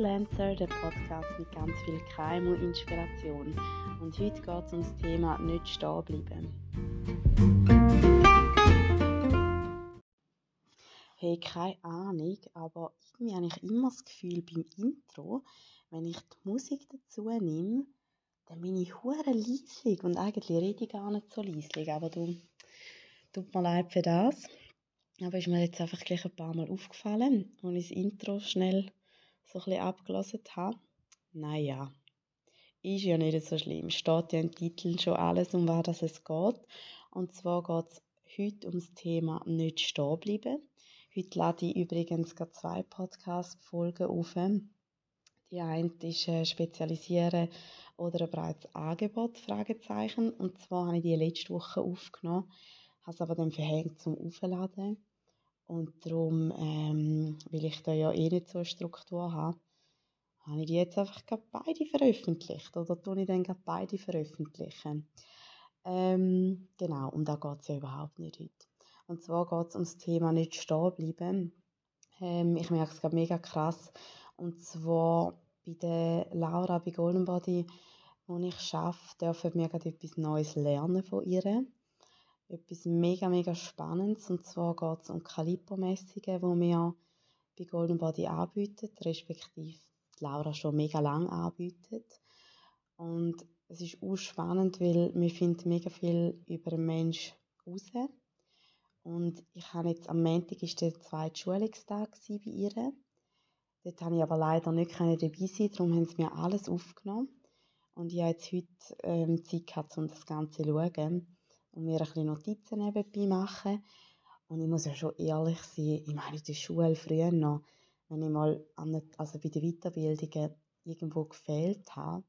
Freelancer, der Podcast mit ganz viel KMU-Inspiration. Und heute geht es um das Thema nicht stehen bleiben. Hey, keine Ahnung, aber irgendwie habe ich immer das Gefühl beim Intro, wenn ich die Musik dazu nehme, dann bin ich hure leislich und eigentlich rede ich gar nicht so leislich, aber du, tut mir leid für das. Aber ist mir jetzt einfach gleich ein paar Mal aufgefallen, als ich das Intro schnell so ein bisschen abgelesen habe. Naja, ist ja nicht so schlimm. Steht ja im Titel schon alles, um was es geht. Und zwar geht es heute um das Thema nicht stehen bleiben. Heute lade ich übrigens gerade zwei Podcast-Folgen auf. Die eine ist äh, Spezialisieren oder ein breites Angebot, Fragezeichen. Und zwar habe ich die letzte Woche aufgenommen, habe es aber dann verhängt zum Aufladen. Und darum, ähm, weil ich da ja eh nicht so eine Struktur habe, habe ich die jetzt einfach beide veröffentlicht. Oder tue ich dann beide veröffentlichen. Ähm, genau, und da geht es ja überhaupt nicht heute. Und zwar geht es um das Thema nicht stehen bleiben. Ähm, ich merke es gerade mega krass. Und zwar bei der Laura bei Golden Body, wo ich arbeite, dürfen wir gerade etwas Neues lernen von ihr etwas mega, mega Spannendes. Und zwar geht es um Calippo-Messungen, die wir bei Golden Body anbieten, respektive Laura schon mega lang anbietet. Und es ist auch spannend, weil wir finden mega viel über den Menschen raus. Und ich habe jetzt am Montag ist der zweite Schulungstag bei ihr. Dort habe ich aber leider nicht dabei sein, darum haben sie mir alles aufgenommen. Und ich habe jetzt heute ähm, Zeit gehabt, um das Ganze zu schauen und mir ein bisschen Notizen nebenbei machen. Und ich muss ja schon ehrlich sein, ich meine, in der Schule früher noch, wenn ich mal an, also bei den Weiterbildungen irgendwo gefehlt habe,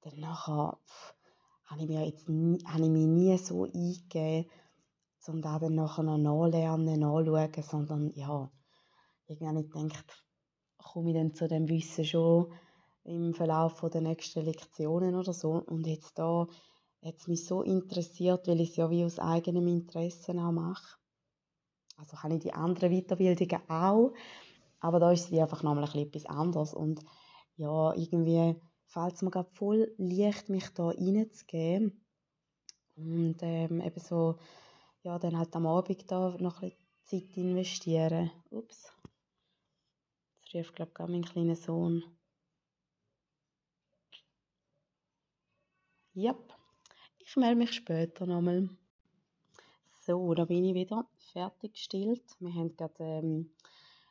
dann nachher, pff, habe ich, mir jetzt nie, habe ich mich nie so eingegeben, um da dann nachher noch nachlernen, nachschauen, sondern ja, irgendwie ich gedacht, komme ich dann zu dem Wissen schon im Verlauf der nächsten Lektionen oder so. Und jetzt da hat es mich so interessiert, weil ich es ja wie aus eigenem Interesse auch mache. Also habe ich die anderen Weiterbildungen auch, aber da ist sie einfach nochmal ein etwas anderes und ja, irgendwie fällt es mir gerade voll leicht, mich da reinzugeben und ähm, eben so, ja, dann halt am Abend da noch ein bisschen Zeit investieren. Ups. Jetzt rief, glaube ich, mein kleiner Sohn. Yep. Ich melde mich später nochmal. So, da bin ich wieder fertig gestillt. Wir haben gerade ähm,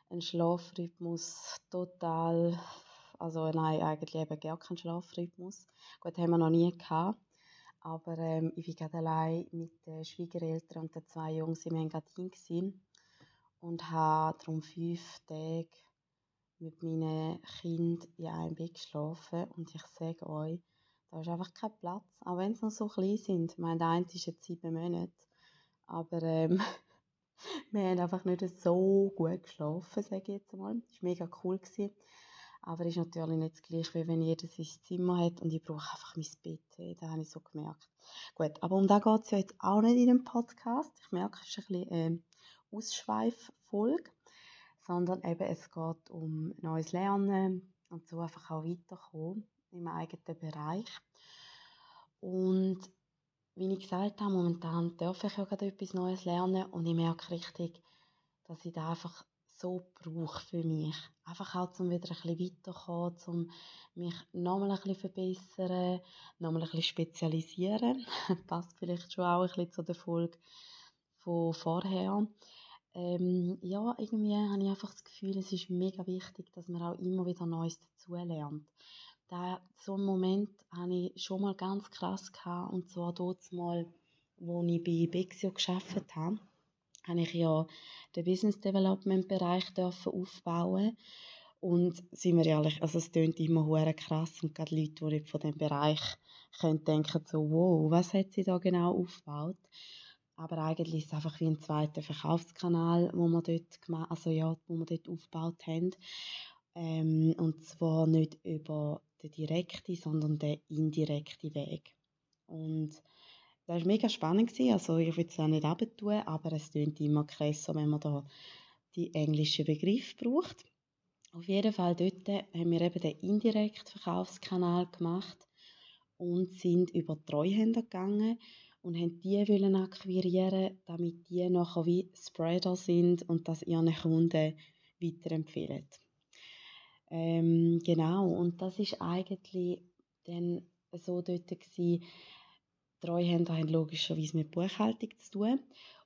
einen Schlafrhythmus total, also nein, eigentlich eben gar keinen Schlafrhythmus. Gut, haben wir noch nie gehabt. Aber ähm, ich war gerade allein mit den Schwiegereltern und den zwei Jungs im Engadin gewesen und habe darum fünf Tage mit meinen Kindern in einem Bett geschlafen. Und ich sage euch, da ist einfach kein Platz, auch wenn sie noch so klein sind. Ich meine, der eine ist jetzt sieben Monate, aber ähm, wir haben einfach nicht so gut geschlafen, sage ich jetzt mal. Das war mega cool. Gewesen. Aber es ist natürlich nicht das Gleiche, wie wenn jeder sein Zimmer hat und ich brauche einfach mein Bett. Das habe ich so gemerkt. Gut, aber um da geht es ja jetzt auch nicht in dem Podcast. Ich merke, es ist ein bisschen ähm, Ausschweiffolge, sondern eben es geht um neues Lernen und so einfach auch weiterkommen im eigenen Bereich. Und wie ich gesagt habe, momentan darf ich ja gerade etwas Neues lernen und ich merke richtig, dass ich das einfach so brauche für mich. Einfach auch, um wieder ein bisschen weiterzukommen, um mich nochmal ein bisschen verbessern, nochmal ein bisschen spezialisieren. Passt vielleicht schon auch ein bisschen zu der Folge von vorher. Ähm, ja, irgendwie habe ich einfach das Gefühl, es ist mega wichtig, dass man auch immer wieder Neues dazulernt da, so einen Moment hatte ich schon mal ganz krass gehabt, und zwar dort mal, wo ich bei Bexio geschafft habe, habe ich ja den Business Development Bereich aufbauen und sind wir ehrlich, also es klingt immer hure krass und gerade Leute, die nicht von dem Bereich können denken so, wow, was hat sie da genau aufgebaut? Aber eigentlich ist es einfach wie ein zweiter Verkaufskanal, wo wir dort, also ja, wo wir dort aufgebaut haben. Ähm, und zwar nicht über den direkten, sondern den indirekten Weg. Und das war mega spannend. Gewesen. Also ich will es auch nicht abtun, aber es klingt immer krasser, wenn man da die englischen Begriffe braucht. Auf jeden Fall dort haben wir eben den indirekten Verkaufskanal gemacht und sind über Treuhänder gegangen und haben die wollen akquirieren, damit die nachher wie Spreader sind und das ihren Kunden weiterempfehlen. Ähm, genau, und das ist eigentlich dann so dort gewesen, Treuhänder haben logischerweise mit Buchhaltung zu tun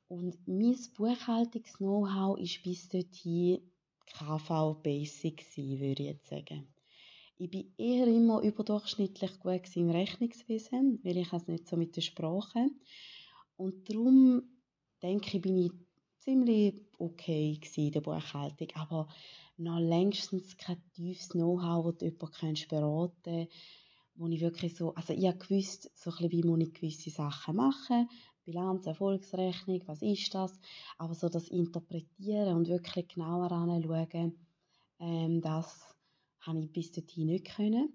und mein Buchhaltungs-Know-how ist bis dorthin KV Basic würde ich jetzt sagen. Ich bin eher immer überdurchschnittlich gut im Rechnungswesen, weil ich es nicht so mit der Sprache. Und darum denke ich, bin ich ziemlich okay in der Buchhaltung. Aber noch längstens kein tiefes Know-how, das jemand beraten kann, wo ich wirklich so, also ich habe gewusst, so ein wie muss ich gewisse Sachen machen, Bilanz, Erfolgsrechnung, was ist das, aber so das Interpretieren und wirklich genauer anschauen, ähm, das habe ich bis dorthin nicht können.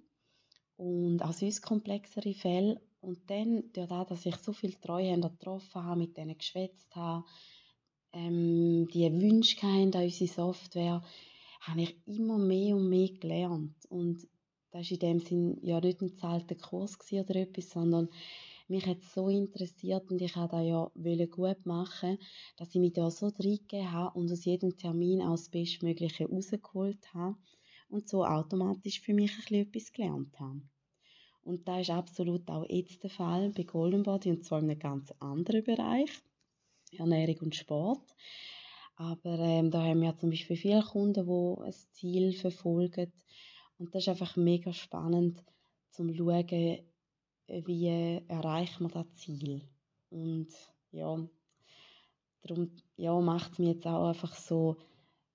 Und auch sonst komplexere Fälle. Und dann, durch das, dass ich so viele Treuhänder getroffen habe, mit denen geschwätzt habe, ähm, die Wünsche an unsere Software, habe ich immer mehr und mehr gelernt. Und das war in dem Sinn ja nicht ein zahlter Kurs oder etwas, sondern mich hat es so interessiert und ich wollte das ja gut machen, dass ich mich da so reingegeben habe und aus jedem Termin auch das Bestmögliche rausgeholt habe und so automatisch für mich ein etwas gelernt habe. Und das ist absolut auch jetzt der Fall bei Golden Body und zwar in einem ganz anderen Bereich, Ernährung und Sport. Aber ähm, da haben wir zum Beispiel viele Kunden, die ein Ziel verfolgen. Und das ist einfach mega spannend, zum zu schauen, wie erreicht man das Ziel. Und ja, darum ja, macht es mir jetzt auch einfach so,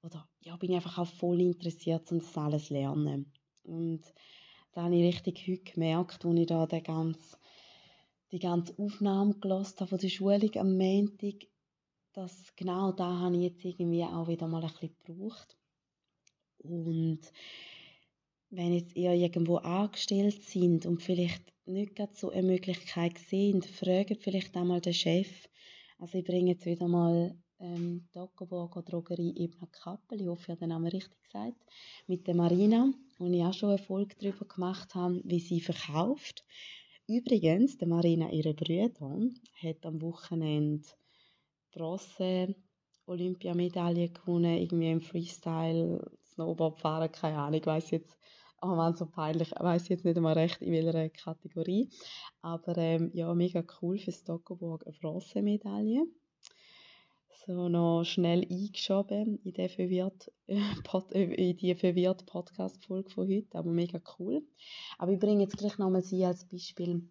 oder ja, bin ich einfach auch voll interessiert, um das alles zu lernen. Und da habe ich richtig heute gemerkt, als ich da den ganz, die ganze Aufnahme gelesen habe von der Schulung am Montag, dass genau da habe ich jetzt irgendwie auch wieder mal ein bisschen gebraucht. Und wenn jetzt ihr irgendwo angestellt sind und vielleicht nicht gerade so eine Möglichkeit sehen, fragt vielleicht einmal den Chef. Also ich bringe jetzt wieder mal ähm, Toggenburger Drogerie Ebner Kappel, ich hoffe, ich habe den Namen richtig gesagt, mit der Marina, wo ich auch schon eine Folge darüber gemacht habe, wie sie verkauft. Übrigens, der Marina, ihre Brüder, hat am Wochenende Bronze Olympiamedaille gewonnen, irgendwie im Freestyle, Snowboard fahren, keine Ahnung, ich weiß jetzt oh man, so peinlich, ich weiß jetzt nicht einmal recht, in welcher Kategorie. Aber ähm, ja, mega cool für Stockenburg eine Bronzemedaille. So noch schnell eingeschoben in die verwirrt, äh, in die verwirrt Podcast-Folge von heute, aber mega cool. Aber ich bringe jetzt gleich nochmal sie als Beispiel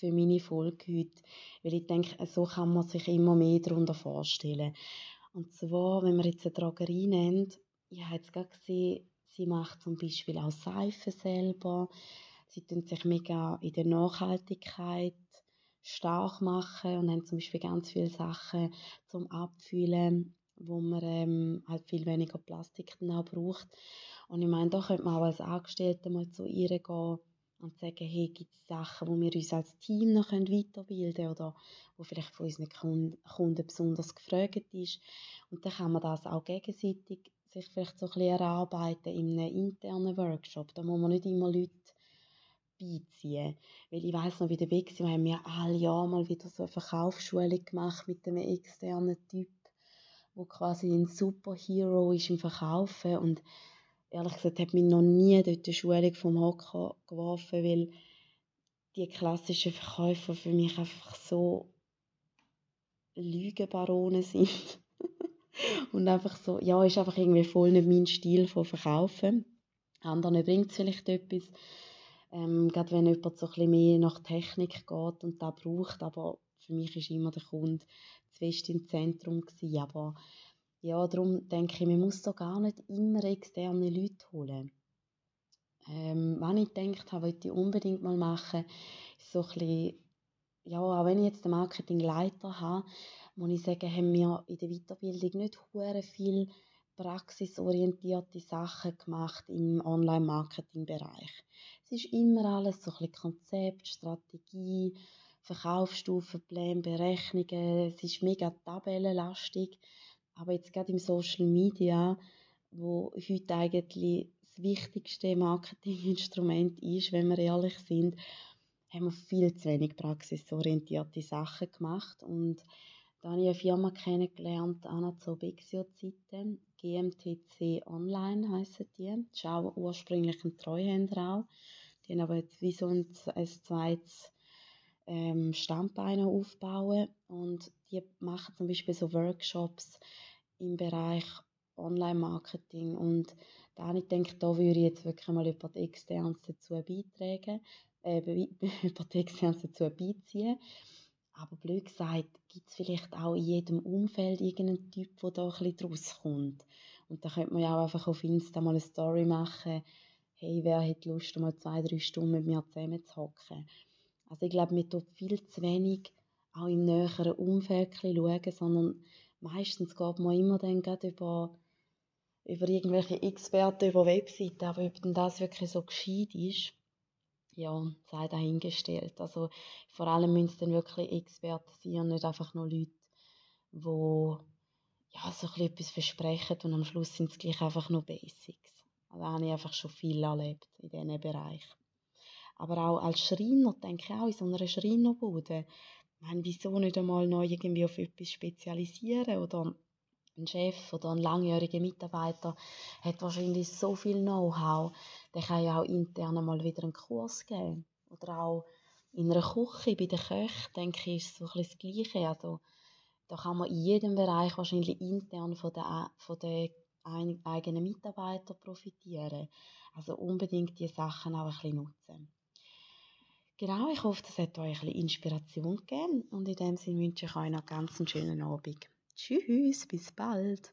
für meine Folge heute, weil ich denke, so kann man sich immer mehr darunter vorstellen. Und zwar, wenn man jetzt eine Drogerie nennt, ich habe jetzt gerade gesehen, Sie macht zum Beispiel auch Seife selber. Sie tun sich mega in der Nachhaltigkeit stark machen und haben zum Beispiel ganz viele Sachen zum Abfüllen, wo man ähm, halt viel weniger Plastik dann auch braucht. Und ich meine, da könnte man auch als Angestellte mal zu ihr gehen und sagen, hey, gibt es Sachen, wo wir uns als Team noch weiterbilden können oder wo vielleicht von unseren Kunden besonders gefragt ist. Und dann kann man das auch gegenseitig sich vielleicht so ein bisschen erarbeiten in einem internen Workshop. Da muss man nicht immer Leute beiziehen. Weil ich weiss noch, wie der Weg wir haben ja alle Jahre mal wieder so eine Verkaufsschulung gemacht mit einem externen Typ, wo quasi ein Superhero ist im Verkaufen und ehrlich gesagt hat mich noch nie dort die Schulung vom Hocker geworfen, weil die klassischen Verkäufer für mich einfach so Lügenbarone sind. und einfach so, ja, ist einfach irgendwie voll nicht mein Stil von Verkaufen. Anderen bringt es vielleicht etwas, ähm, gerade wenn jemand so ein mehr nach Technik geht und da braucht, aber für mich ist immer der Kunde zu fest im Zentrum gewesen. aber ja, darum denke ich, man muss da gar nicht immer externe Leute holen. Ähm, wenn ich gedacht habe, wollte ich unbedingt mal machen, ist so ein bisschen, ja, auch wenn ich jetzt den Marketingleiter habe, muss ich sagen, haben wir in der Weiterbildung nicht hure viel praxisorientierte Sachen gemacht im Online-Marketing-Bereich. Es ist immer alles so ein bisschen Konzept, Strategie, Verkaufsstufenplan, Berechnungen. Es ist mega tabellenlastig. Aber jetzt gerade im Social Media wo heute eigentlich das wichtigste Marketinginstrument ist, wenn wir ehrlich sind, haben wir viel zu wenig praxisorientierte Sachen gemacht und da habe ich eine Firma kennengelernt, Anazobexio-Zeiten, GMTC Online heissen die. Das ist auch ursprünglich ein Treuhänder auch. Die haben aber jetzt wie so ein, ein zweites ähm, Standbein aufbauen und die machen zum Beispiel so Workshops im Bereich Online-Marketing und da ich gedacht, da würde ich jetzt wirklich mal über die Externs dazu beitragen, äh, über die Externs dazu beiziehen. Aber blöd gesagt, gibt es vielleicht auch in jedem Umfeld irgendeinen Typ, der da ein bisschen draus. Und da könnte man ja auch einfach auf Insta mal eine Story machen, hey, wer hat Lust, mal zwei, drei Stunden mit mir zusammen zu hocken. Also ich glaube, man tut viel zu wenig auch im näheren Umfeld schauen, sondern meistens geht man immer dann über, über irgendwelche Experten über Webseiten, aber ob denn das wirklich so gescheit ist, ja, sei dahingestellt. Also vor allem müssen es dann wirklich Experten sein und nicht einfach nur Leute, die ja, so etwas versprechen und am Schluss sind es gleich einfach nur Basics. Also da habe ich einfach schon viel erlebt in diesem Bereich. Aber auch als Schreiner, denke ich auch, in so einer Schreinerbude, meine, wieso nicht einmal noch irgendwie auf etwas spezialisieren oder ein Chef oder ein langjähriger Mitarbeiter hat wahrscheinlich so viel Know-how, der kann ja auch intern mal wieder einen Kurs geben. Oder auch in einer Küche, bei den Köchen, denke ich, ist es so ein bisschen das Gleiche. Also, da kann man in jedem Bereich wahrscheinlich intern von den, von den eigenen Mitarbeitern profitieren. Also unbedingt die Sachen auch ein bisschen nutzen. Genau, ich hoffe, das hat euch ein bisschen Inspiration gegeben und in dem Sinne wünsche ich euch noch ganz schönen Abend. Tschüss, bis bald.